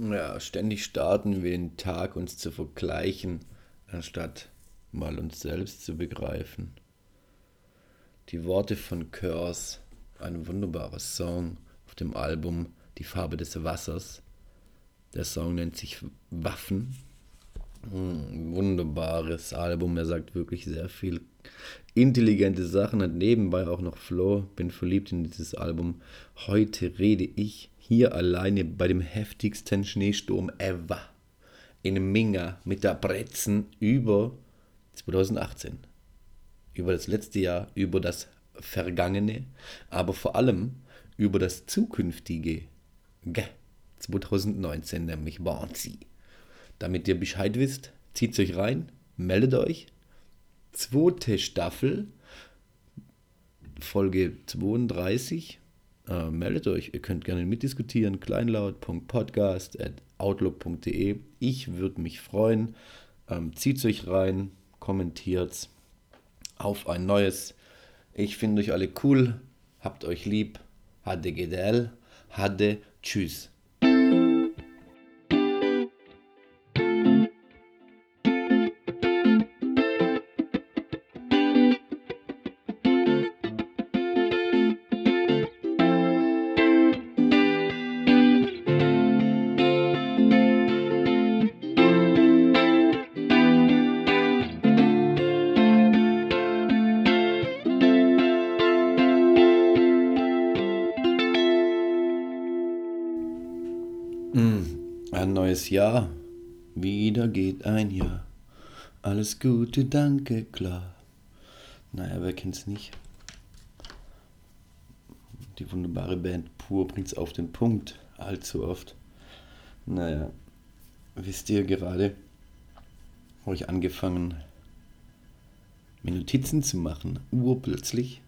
ja, ständig starten wir den Tag, uns zu vergleichen, anstatt mal uns selbst zu begreifen. Die Worte von Curse, ein wunderbarer Song auf dem Album Die Farbe des Wassers. Der Song nennt sich Waffen. Ein wunderbares Album, er sagt wirklich sehr viel intelligente Sachen, hat nebenbei auch noch Flow. Bin verliebt in dieses Album. Heute rede ich hier alleine bei dem heftigsten Schneesturm ever in Minga mit der Brezen über 2018. Über das letzte Jahr, über das vergangene, aber vor allem über das zukünftige. 2019 nämlich waren sie. Damit ihr Bescheid wisst, zieht euch rein, meldet euch. Zweite Staffel, Folge 32 äh, meldet euch. Ihr könnt gerne mitdiskutieren. kleinlaut.podcast.outlook.de. Ich würde mich freuen. Ähm, Zieht euch rein, kommentiert auf ein neues. Ich finde euch alle cool. Habt euch lieb. Hade Gedel. Hade. Tschüss. Neues Jahr, wieder geht ein Jahr. Alles Gute, danke, klar. Naja, wer kennt's nicht? Die wunderbare Band Pur bringt's auf den Punkt, allzu oft. Naja, wisst ihr gerade, habe ich angefangen, mir Notizen zu machen, urplötzlich,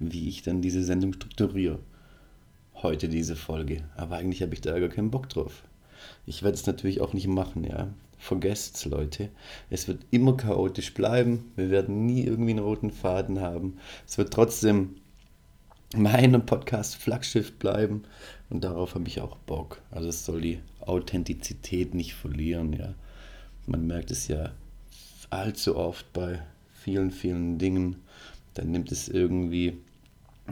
wie ich dann diese Sendung strukturiere. Heute diese Folge, aber eigentlich habe ich da gar keinen Bock drauf. Ich werde es natürlich auch nicht machen, ja. Vergesst's, Leute. Es wird immer chaotisch bleiben. Wir werden nie irgendwie einen roten Faden haben. Es wird trotzdem mein Podcast Flaggschiff bleiben und darauf habe ich auch Bock. Also es soll die Authentizität nicht verlieren, ja. Man merkt es ja allzu oft bei vielen, vielen Dingen. Dann nimmt es irgendwie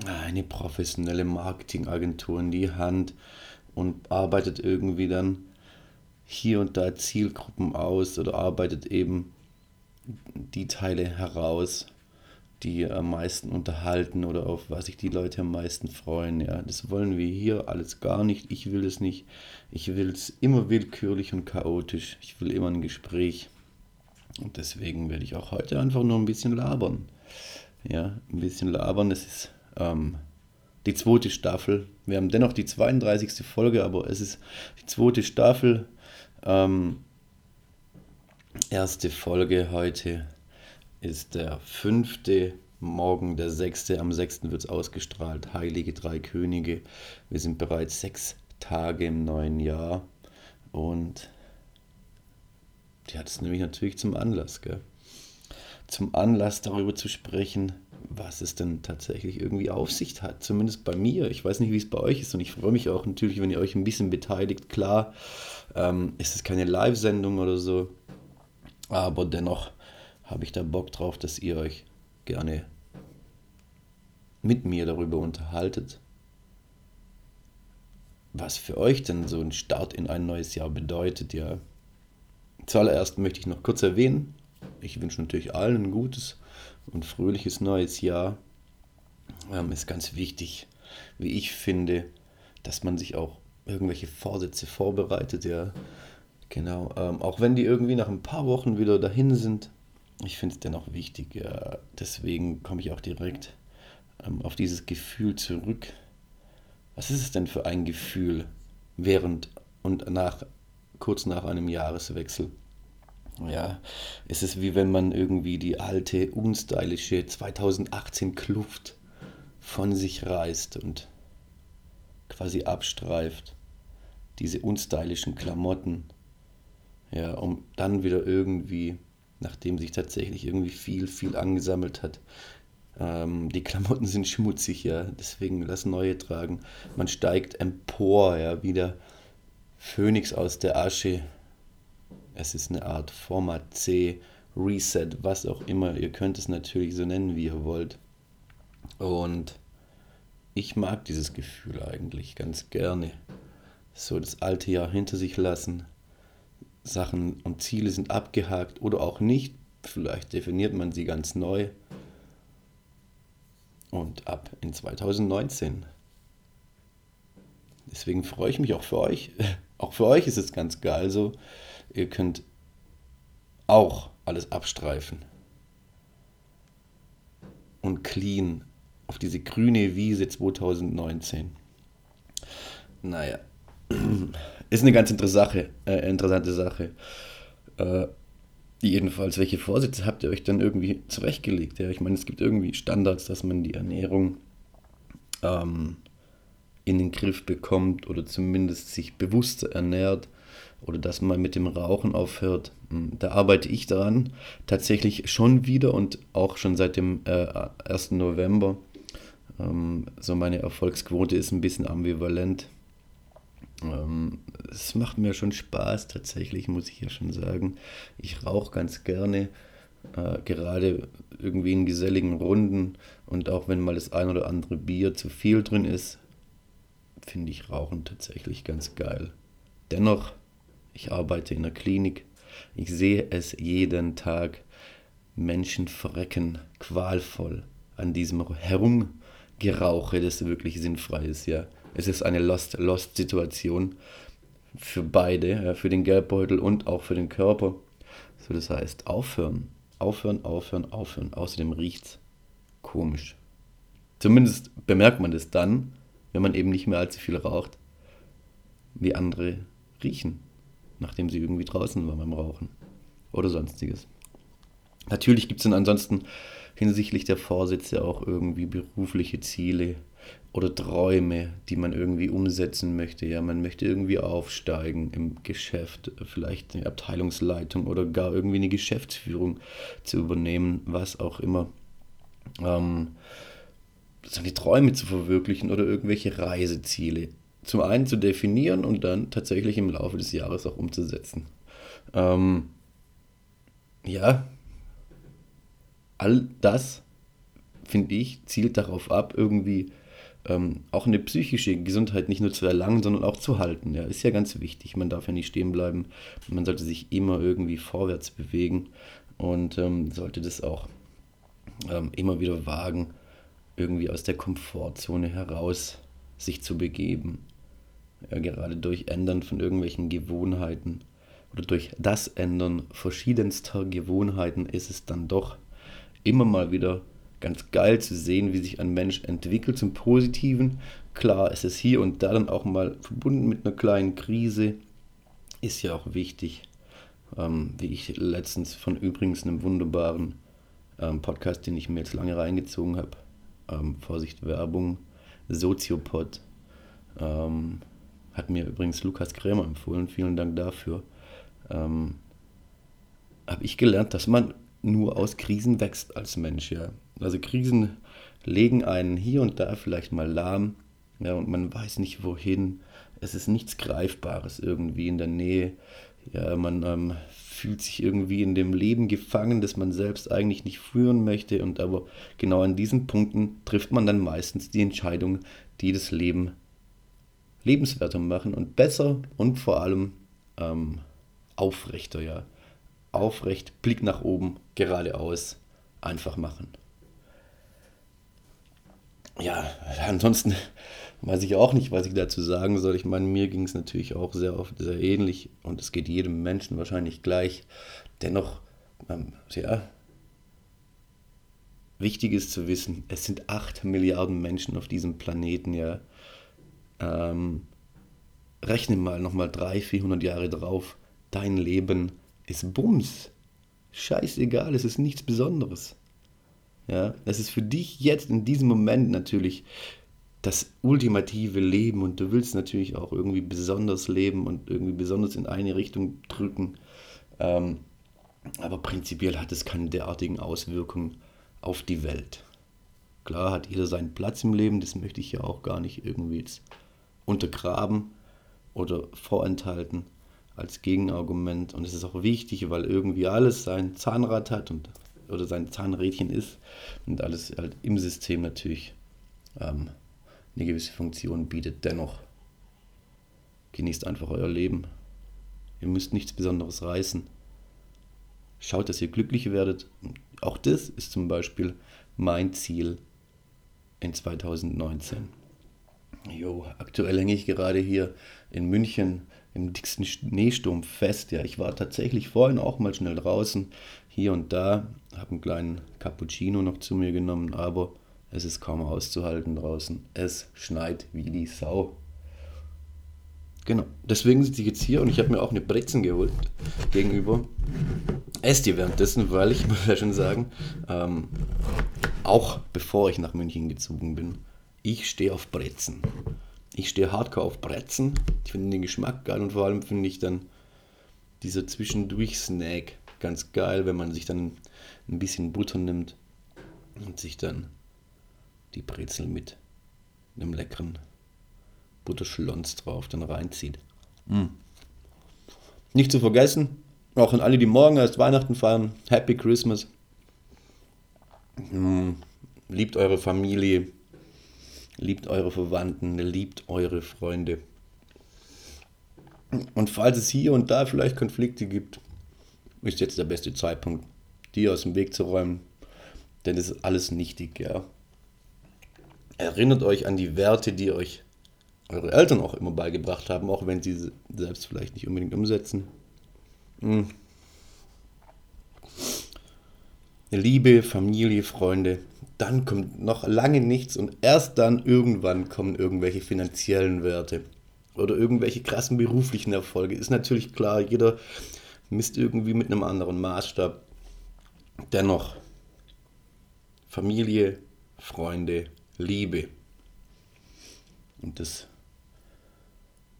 eine professionelle Marketingagentur in die Hand und arbeitet irgendwie dann hier und da Zielgruppen aus oder arbeitet eben die Teile heraus, die am meisten unterhalten oder auf was sich die Leute am meisten freuen. Ja, das wollen wir hier alles gar nicht. Ich will es nicht. Ich will es immer willkürlich und chaotisch. Ich will immer ein Gespräch. Und deswegen werde ich auch heute einfach nur ein bisschen labern. Ja, ein bisschen labern. Es ist ähm, die zweite Staffel. Wir haben dennoch die 32. Folge, aber es ist die zweite Staffel. Ähm, erste Folge heute ist der fünfte, morgen der sechste. Am sechsten wird es ausgestrahlt. Heilige Drei Könige. Wir sind bereits sechs Tage im neuen Jahr und die hat es nämlich natürlich zum Anlass, gell? Zum Anlass darüber zu sprechen, was es denn tatsächlich irgendwie auf sich hat. Zumindest bei mir. Ich weiß nicht, wie es bei euch ist und ich freue mich auch natürlich, wenn ihr euch ein bisschen beteiligt. Klar, ähm, ist es keine Live-Sendung oder so, aber dennoch habe ich da Bock drauf, dass ihr euch gerne mit mir darüber unterhaltet, was für euch denn so ein Start in ein neues Jahr bedeutet. Ja, zuallererst möchte ich noch kurz erwähnen, ich wünsche natürlich allen ein gutes und fröhliches neues Jahr. Ähm, ist ganz wichtig, wie ich finde, dass man sich auch irgendwelche Vorsätze vorbereitet, ja. Genau, ähm, auch wenn die irgendwie nach ein paar Wochen wieder dahin sind, ich finde es dennoch wichtig. Ja. Deswegen komme ich auch direkt ähm, auf dieses Gefühl zurück. Was ist es denn für ein Gefühl während und nach, kurz nach einem Jahreswechsel? Ja, es ist wie wenn man irgendwie die alte, unstylische 2018 Kluft von sich reißt und quasi abstreift. Diese unstylischen Klamotten. Ja, um dann wieder irgendwie, nachdem sich tatsächlich irgendwie viel, viel angesammelt hat, ähm, die Klamotten sind schmutzig, ja, deswegen lass neue tragen. Man steigt empor, ja, wieder Phönix aus der Asche. Es ist eine Art Format C, Reset, was auch immer. Ihr könnt es natürlich so nennen, wie ihr wollt. Und ich mag dieses Gefühl eigentlich ganz gerne. So das alte Jahr hinter sich lassen. Sachen und Ziele sind abgehakt oder auch nicht. Vielleicht definiert man sie ganz neu. Und ab in 2019. Deswegen freue ich mich auch für euch. Auch für euch ist es ganz geil so. Ihr könnt auch alles abstreifen. Und clean auf diese grüne Wiese 2019. Naja, ist eine ganz interessante Sache. Äh, interessante Sache. Äh, jedenfalls, welche Vorsätze habt ihr euch dann irgendwie zurechtgelegt? Ja, ich meine, es gibt irgendwie Standards, dass man die Ernährung ähm, in den Griff bekommt oder zumindest sich bewusster ernährt oder dass man mit dem Rauchen aufhört. Hm, da arbeite ich daran tatsächlich schon wieder und auch schon seit dem äh, 1. November ähm, so meine Erfolgsquote ist ein bisschen ambivalent. Ähm, es macht mir schon Spaß tatsächlich, muss ich ja schon sagen. Ich rauche ganz gerne, äh, gerade irgendwie in geselligen Runden und auch wenn mal das ein oder andere Bier zu viel drin ist, finde ich Rauchen tatsächlich ganz geil. Dennoch, ich arbeite in der Klinik, ich sehe es jeden Tag. Menschen verrecken qualvoll an diesem Herum Gerauche, das wirklich sinnfrei ist, ja. Es ist eine Lost-Lost-Situation für beide, ja, für den Geldbeutel und auch für den Körper. So, das heißt, aufhören, aufhören, aufhören, aufhören. Außerdem riecht's komisch. Zumindest bemerkt man das dann, wenn man eben nicht mehr allzu viel raucht, wie andere riechen, nachdem sie irgendwie draußen waren beim Rauchen oder sonstiges. Natürlich gibt es dann ansonsten hinsichtlich der Vorsätze auch irgendwie berufliche Ziele oder Träume, die man irgendwie umsetzen möchte. Ja, man möchte irgendwie aufsteigen im Geschäft, vielleicht eine Abteilungsleitung oder gar irgendwie eine Geschäftsführung zu übernehmen, was auch immer. Ähm, seine Träume zu verwirklichen oder irgendwelche Reiseziele. Zum einen zu definieren und dann tatsächlich im Laufe des Jahres auch umzusetzen. Ähm, ja, all das, finde ich, zielt darauf ab, irgendwie ähm, auch eine psychische Gesundheit nicht nur zu erlangen, sondern auch zu halten. Ja, ist ja ganz wichtig. Man darf ja nicht stehen bleiben. Man sollte sich immer irgendwie vorwärts bewegen und ähm, sollte das auch ähm, immer wieder wagen, irgendwie aus der Komfortzone heraus sich zu begeben. Ja, gerade durch Ändern von irgendwelchen Gewohnheiten oder durch das Ändern verschiedenster Gewohnheiten ist es dann doch immer mal wieder ganz geil zu sehen, wie sich ein Mensch entwickelt zum Positiven. Klar, es ist hier und da dann auch mal verbunden mit einer kleinen Krise. Ist ja auch wichtig, ähm, wie ich letztens von übrigens einem wunderbaren ähm, Podcast, den ich mir jetzt lange reingezogen habe, ähm, Vorsicht Werbung, Soziopod, ähm, hat mir übrigens Lukas Krämer empfohlen, vielen Dank dafür. Ähm, habe ich gelernt, dass man nur aus Krisen wächst als Mensch, ja. Also Krisen legen einen hier und da vielleicht mal lahm, ja, und man weiß nicht wohin. Es ist nichts Greifbares irgendwie in der Nähe. Ja, man ähm, fühlt sich irgendwie in dem Leben gefangen, das man selbst eigentlich nicht führen möchte. Und aber genau an diesen Punkten trifft man dann meistens die Entscheidung, die das Leben lebenswerter machen und besser und vor allem ähm, aufrechter, ja aufrecht, Blick nach oben, geradeaus, einfach machen. Ja, ansonsten weiß ich auch nicht, was ich dazu sagen soll. Ich meine, mir ging es natürlich auch sehr oft sehr ähnlich und es geht jedem Menschen wahrscheinlich gleich. Dennoch, ähm, ja, wichtig ist zu wissen, es sind 8 Milliarden Menschen auf diesem Planeten, ja. Ähm, rechne mal nochmal 300, 400 Jahre drauf. Dein Leben ist Bums. Scheißegal, es ist nichts Besonderes. Ja, es ist für dich jetzt in diesem Moment natürlich das ultimative Leben und du willst natürlich auch irgendwie besonders leben und irgendwie besonders in eine Richtung drücken. Ähm, aber prinzipiell hat es keine derartigen Auswirkungen auf die Welt. Klar hat jeder seinen Platz im Leben, das möchte ich ja auch gar nicht irgendwie jetzt untergraben oder vorenthalten als Gegenargument. Und es ist auch wichtig, weil irgendwie alles sein Zahnrad hat und oder sein Zahnrädchen ist und alles halt im System natürlich ähm, eine gewisse Funktion bietet. Dennoch genießt einfach euer Leben. Ihr müsst nichts Besonderes reißen. Schaut, dass ihr glücklich werdet. Auch das ist zum Beispiel mein Ziel in 2019. Jo, aktuell hänge ich gerade hier in München im dicksten Schneesturm fest. Ja, ich war tatsächlich vorhin auch mal schnell draußen, hier und da, habe einen kleinen Cappuccino noch zu mir genommen, aber es ist kaum auszuhalten draußen. Es schneit wie die Sau. Genau, deswegen sitze ich jetzt hier und ich habe mir auch eine Brezen geholt gegenüber. Esst ihr währenddessen, weil ich muss ja schon sagen, ähm, auch bevor ich nach München gezogen bin, ich stehe auf Brezen. Ich stehe hardcore auf Brezen. Ich finde den Geschmack geil und vor allem finde ich dann dieser Zwischendurch-Snack ganz geil, wenn man sich dann ein bisschen Butter nimmt und sich dann die Brezel mit einem leckeren Butterschlons drauf dann reinzieht. Mm. Nicht zu vergessen, auch an alle, die morgen erst Weihnachten feiern, Happy Christmas. Mm. Liebt eure Familie, liebt eure Verwandten, liebt eure Freunde. Und falls es hier und da vielleicht Konflikte gibt, ist jetzt der beste Zeitpunkt, die aus dem Weg zu räumen. Denn es ist alles nichtig, ja. Erinnert euch an die Werte, die euch eure Eltern auch immer beigebracht haben, auch wenn sie selbst vielleicht nicht unbedingt umsetzen. Hm. Liebe, Familie, Freunde, dann kommt noch lange nichts und erst dann irgendwann kommen irgendwelche finanziellen Werte oder irgendwelche krassen beruflichen Erfolge. Ist natürlich klar, jeder misst irgendwie mit einem anderen Maßstab. Dennoch, Familie, Freunde, Liebe. Und das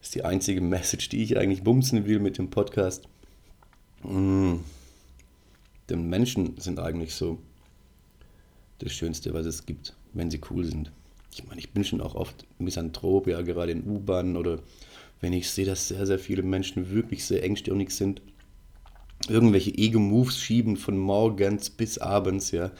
ist die einzige Message, die ich eigentlich bumsen will mit dem Podcast. Mmh. Denn Menschen sind eigentlich so das Schönste, was es gibt, wenn sie cool sind. Ich meine, ich bin schon auch oft Misanthrop, ja, gerade in U-Bahnen oder wenn ich sehe, dass sehr, sehr viele Menschen wirklich sehr engstirnig sind, irgendwelche Ego-Moves schieben von morgens bis abends, ja,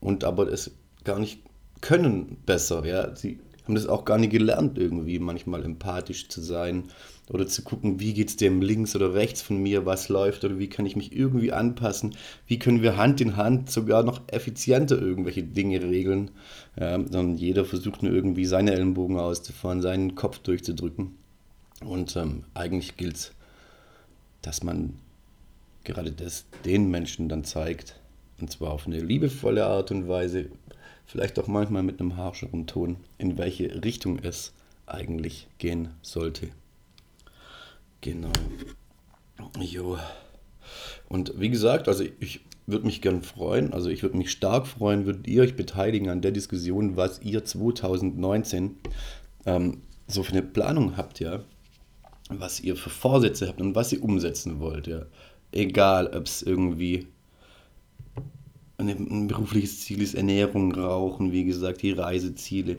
und aber es gar nicht können besser, ja. Sie haben das auch gar nicht gelernt, irgendwie manchmal empathisch zu sein oder zu gucken, wie geht es dem links oder rechts von mir, was läuft oder wie kann ich mich irgendwie anpassen, wie können wir Hand in Hand sogar noch effizienter irgendwelche Dinge regeln, ja, sondern jeder versucht nur irgendwie seine Ellenbogen auszufahren, seinen Kopf durchzudrücken. Und ähm, eigentlich gilt es, dass man gerade das den Menschen dann zeigt, und zwar auf eine liebevolle Art und Weise, vielleicht auch manchmal mit einem harscheren Ton, in welche Richtung es eigentlich gehen sollte. Genau. Jo. Und wie gesagt, also ich würde mich gern freuen, also ich würde mich stark freuen, würdet ihr euch beteiligen an der Diskussion, was ihr 2019 ähm, so für eine Planung habt, ja. Was ihr für Vorsätze habt und was ihr umsetzen wollt, ja. Egal, ob es irgendwie ein berufliches Ziel ist, Ernährung, Rauchen, wie gesagt, die Reiseziele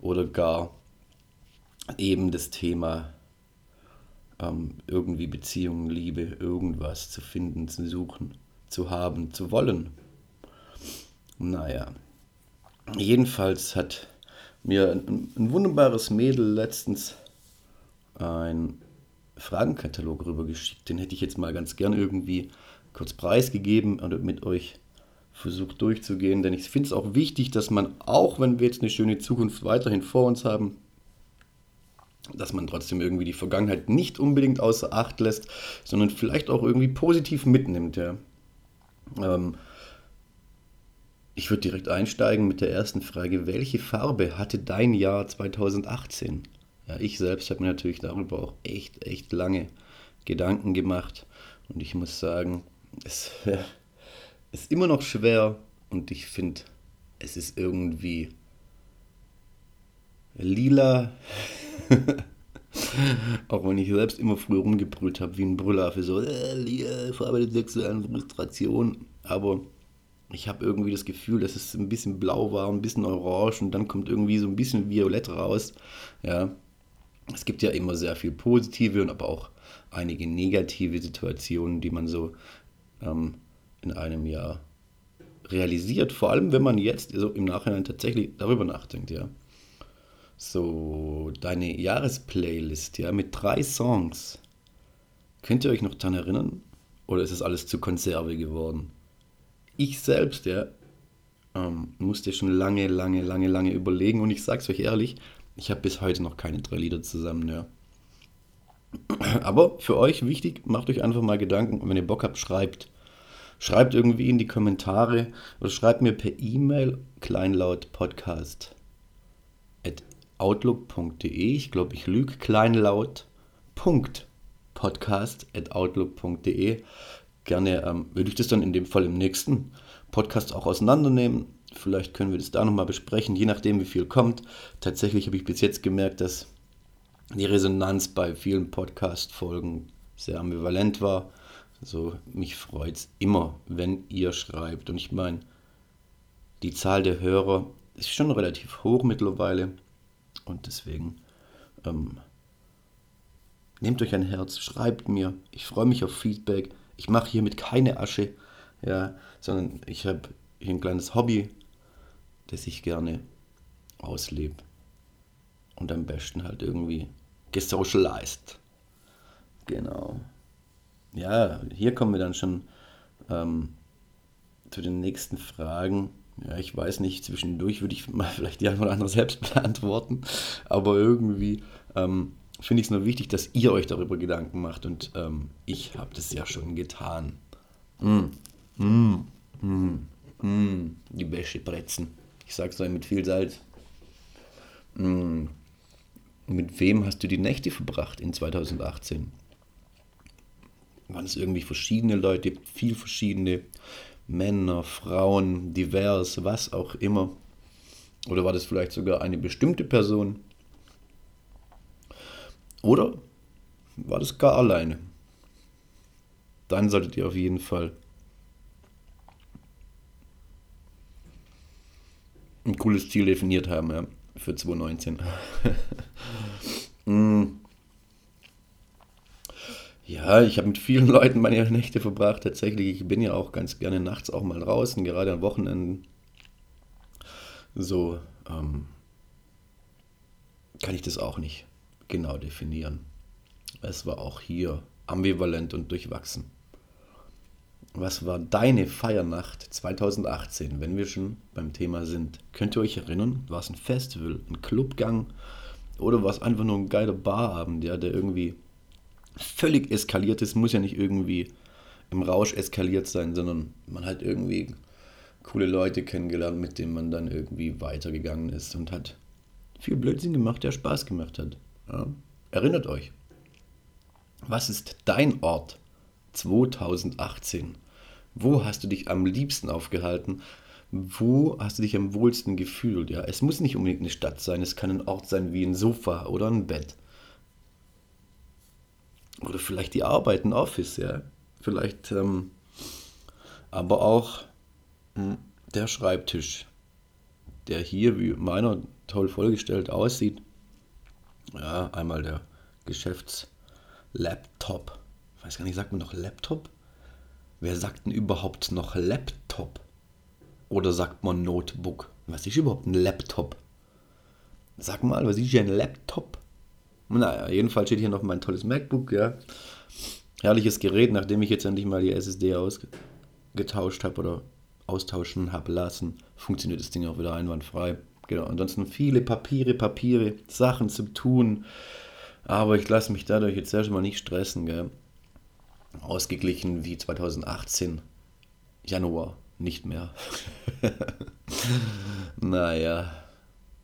oder gar eben das Thema ähm, irgendwie Beziehungen, Liebe, irgendwas zu finden, zu suchen, zu haben, zu wollen. Naja, jedenfalls hat mir ein, ein wunderbares Mädel letztens ein Fragenkatalog rübergeschickt. Den hätte ich jetzt mal ganz gern irgendwie kurz preisgegeben und mit euch versucht durchzugehen. Denn ich finde es auch wichtig, dass man, auch wenn wir jetzt eine schöne Zukunft weiterhin vor uns haben, dass man trotzdem irgendwie die Vergangenheit nicht unbedingt außer Acht lässt, sondern vielleicht auch irgendwie positiv mitnimmt. Ja. Ähm, ich würde direkt einsteigen mit der ersten Frage. Welche Farbe hatte dein Jahr 2018? Ja, ich selbst habe mir natürlich darüber auch echt, echt lange Gedanken gemacht. Und ich muss sagen, es ist immer noch schwer und ich finde, es ist irgendwie lila. Auch wenn ich selbst immer früher rumgebrüllt habe wie ein Brüllaffe, so, äh, Lila, Farbe der sexuellen Frustration. Aber ich habe irgendwie das Gefühl, dass es ein bisschen blau war, ein bisschen orange und dann kommt irgendwie so ein bisschen violett raus. Ja, es gibt ja immer sehr viel positive und aber auch einige negative Situationen, die man so ähm, in einem Jahr realisiert. Vor allem, wenn man jetzt so im Nachhinein tatsächlich darüber nachdenkt, ja. So, deine Jahresplaylist, ja, mit drei Songs. Könnt ihr euch noch daran erinnern? Oder ist es alles zu Konserve geworden? Ich selbst, ja, ähm, musste schon lange, lange, lange, lange überlegen und ich sag's euch ehrlich, ich habe bis heute noch keine drei Lieder zusammen, ja. Aber für euch wichtig, macht euch einfach mal Gedanken und wenn ihr Bock habt, schreibt. Schreibt irgendwie in die Kommentare oder schreibt mir per E-Mail kleinlautpodcast at outlook.de. Ich glaube, ich lüge kleinlaut.podcast at outlook.de. Gerne ähm, würde ich das dann in dem Fall im nächsten Podcast auch auseinandernehmen. Vielleicht können wir das da nochmal besprechen, je nachdem, wie viel kommt. Tatsächlich habe ich bis jetzt gemerkt, dass die Resonanz bei vielen Podcast-Folgen sehr ambivalent war. Also mich freut es immer, wenn ihr schreibt. Und ich meine, die Zahl der Hörer ist schon relativ hoch mittlerweile. Und deswegen ähm, nehmt euch ein Herz, schreibt mir. Ich freue mich auf Feedback. Ich mache hiermit keine Asche, ja, sondern ich habe hier ein kleines Hobby, das ich gerne auslebe. Und am besten halt irgendwie gesocialized. Genau ja, hier kommen wir dann schon ähm, zu den nächsten Fragen. Ja, ich weiß nicht, zwischendurch würde ich mal vielleicht die eine oder andere selbst beantworten, aber irgendwie ähm, finde ich es nur wichtig, dass ihr euch darüber Gedanken macht und ähm, ich habe das ja schon getan. Mm, mm, mm, mm, die Wäschebretzen. Ich sag's euch mit viel Salz. Mm. Mit wem hast du die Nächte verbracht in 2018? Waren es irgendwie verschiedene Leute, viel verschiedene Männer, Frauen, divers, was auch immer. Oder war das vielleicht sogar eine bestimmte Person? Oder war das gar alleine? Dann solltet ihr auf jeden Fall ein cooles Ziel definiert haben, ja, für 2019. mm. Ja, ich habe mit vielen Leuten meine Nächte verbracht. Tatsächlich, ich bin ja auch ganz gerne nachts auch mal draußen, gerade an Wochenenden. So ähm, kann ich das auch nicht genau definieren. Es war auch hier ambivalent und durchwachsen. Was war deine Feiernacht 2018, wenn wir schon beim Thema sind? Könnt ihr euch erinnern? War es ein Festival, ein Clubgang oder war es einfach nur ein geiler Barabend, ja, der irgendwie völlig eskaliert ist, muss ja nicht irgendwie im Rausch eskaliert sein, sondern man hat irgendwie coole Leute kennengelernt, mit denen man dann irgendwie weitergegangen ist und hat viel Blödsinn gemacht, der Spaß gemacht hat. Ja. Erinnert euch, was ist dein Ort 2018? Wo hast du dich am liebsten aufgehalten? Wo hast du dich am wohlsten gefühlt? Ja, es muss nicht unbedingt eine Stadt sein, es kann ein Ort sein wie ein Sofa oder ein Bett. Oder vielleicht die Arbeit, ein Office, ja. Vielleicht, ähm, aber auch mh, hm, der Schreibtisch, der hier wie meiner toll vollgestellt aussieht. Ja, einmal der Geschäftslaptop. Ich weiß gar nicht, sagt man noch Laptop? Wer sagt denn überhaupt noch Laptop? Oder sagt man Notebook? Was ist überhaupt ein Laptop? Sag mal, was ist ein Laptop? Naja, jedenfalls steht hier noch mein tolles MacBook, ja. Herrliches Gerät, nachdem ich jetzt endlich mal die SSD ausgetauscht habe oder austauschen habe lassen, funktioniert das Ding auch wieder einwandfrei. Genau, ansonsten viele Papiere, Papiere, Sachen zu tun. Aber ich lasse mich dadurch jetzt erstmal nicht stressen, gell. Ausgeglichen wie 2018. Januar, nicht mehr. naja.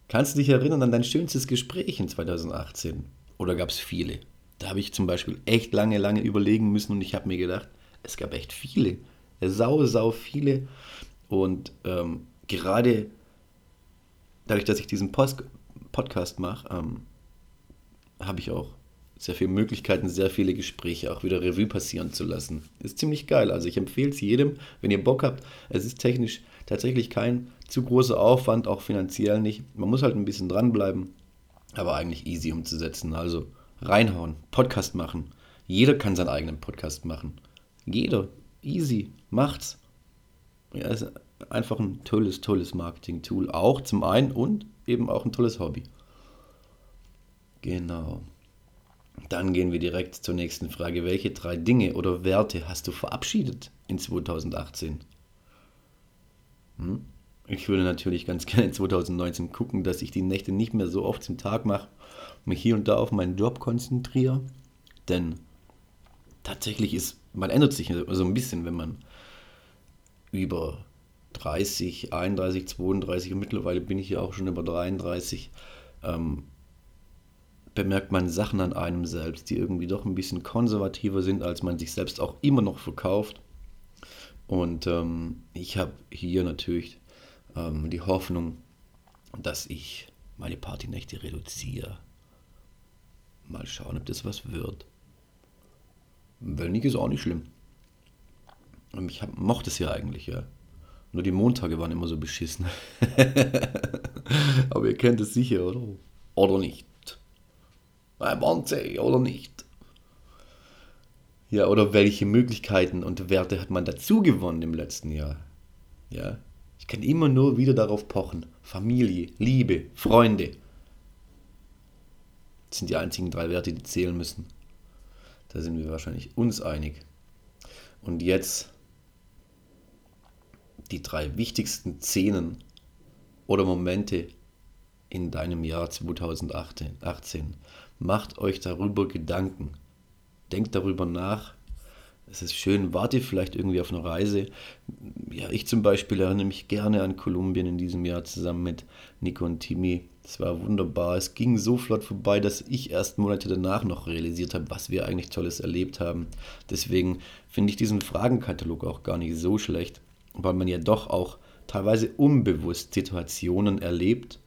Kannst du dich erinnern an dein schönstes Gespräch in 2018? Oder gab es viele? Da habe ich zum Beispiel echt lange, lange überlegen müssen und ich habe mir gedacht, es gab echt viele. Sau, sau viele. Und ähm, gerade dadurch, dass ich diesen Post Podcast mache, ähm, habe ich auch sehr viele Möglichkeiten, sehr viele Gespräche auch wieder Revue passieren zu lassen. Ist ziemlich geil. Also ich empfehle es jedem, wenn ihr Bock habt. Es ist technisch tatsächlich kein zu großer Aufwand, auch finanziell nicht. Man muss halt ein bisschen dranbleiben aber eigentlich easy umzusetzen. Also reinhauen, Podcast machen. Jeder kann seinen eigenen Podcast machen. Jeder, easy, macht's. Ja, ist einfach ein tolles, tolles Marketing-Tool. Auch zum einen und eben auch ein tolles Hobby. Genau. Dann gehen wir direkt zur nächsten Frage. Welche drei Dinge oder Werte hast du verabschiedet in 2018? Hm? Ich würde natürlich ganz gerne in 2019 gucken, dass ich die Nächte nicht mehr so oft zum Tag mache, mich hier und da auf meinen Job konzentriere. Denn tatsächlich ist, man ändert sich so ein bisschen, wenn man über 30, 31, 32 und mittlerweile bin ich ja auch schon über 33, ähm, bemerkt man Sachen an einem selbst, die irgendwie doch ein bisschen konservativer sind, als man sich selbst auch immer noch verkauft. Und ähm, ich habe hier natürlich ähm, die Hoffnung, dass ich meine Partynächte reduziere. Mal schauen, ob das was wird. Wenn nicht, ist auch nicht schlimm. Ich hab, mochte es ja eigentlich, ja. Nur die Montage waren immer so beschissen. Aber ihr kennt es sicher, oder? Oder nicht? Bei Monte, oder nicht? Ja, oder welche Möglichkeiten und Werte hat man dazu gewonnen im letzten Jahr? Ja, ich kann immer nur wieder darauf pochen. Familie, Liebe, Freunde. Das sind die einzigen drei Werte, die zählen müssen. Da sind wir wahrscheinlich uns einig. Und jetzt die drei wichtigsten Szenen oder Momente in deinem Jahr 2018. Macht euch darüber Gedanken. Denkt darüber nach. Es ist schön, wart ihr vielleicht irgendwie auf einer Reise. Ja, ich zum Beispiel erinnere mich gerne an Kolumbien in diesem Jahr zusammen mit Nico und Timi. Es war wunderbar. Es ging so flott vorbei, dass ich erst Monate danach noch realisiert habe, was wir eigentlich Tolles erlebt haben. Deswegen finde ich diesen Fragenkatalog auch gar nicht so schlecht weil man ja doch auch teilweise unbewusst Situationen erlebt,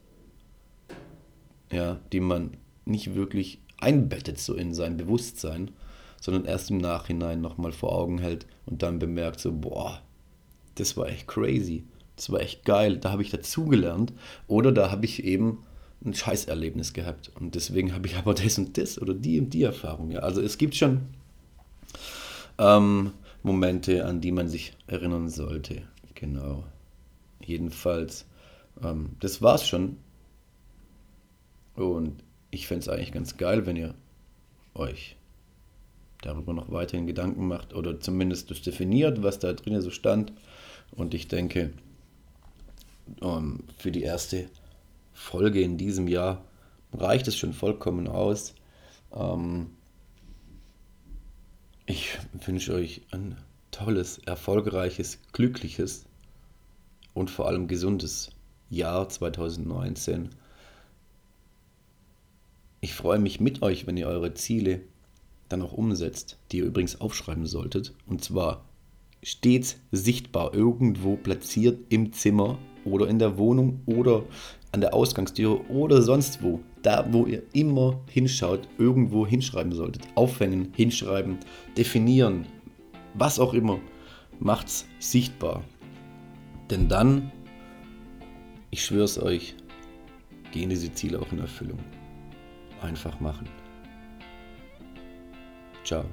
ja, die man nicht wirklich einbettet so in sein Bewusstsein, sondern erst im Nachhinein nochmal vor Augen hält und dann bemerkt so, boah, das war echt crazy, das war echt geil, da habe ich dazugelernt oder da habe ich eben ein Scheißerlebnis gehabt und deswegen habe ich aber das und das oder die und die Erfahrung. Ja. Also es gibt schon ähm, Momente, an die man sich erinnern sollte. Genau. Jedenfalls, ähm, das war's schon. Und ich fände es eigentlich ganz geil, wenn ihr euch darüber noch weiterhin Gedanken macht oder zumindest das definiert, was da drin so stand. Und ich denke, ähm, für die erste Folge in diesem Jahr reicht es schon vollkommen aus. Ähm, ich wünsche euch ein tolles, erfolgreiches, glückliches und vor allem gesundes Jahr 2019. Ich freue mich mit euch, wenn ihr eure Ziele dann auch umsetzt, die ihr übrigens aufschreiben solltet. Und zwar stets sichtbar irgendwo platziert im Zimmer oder in der Wohnung oder an der Ausgangstür oder sonst wo. Da, wo ihr immer hinschaut, irgendwo hinschreiben solltet. Aufhängen, hinschreiben, definieren, was auch immer. Macht's sichtbar. Denn dann, ich schwör's euch, gehen diese Ziele auch in Erfüllung. Einfach machen. Ciao.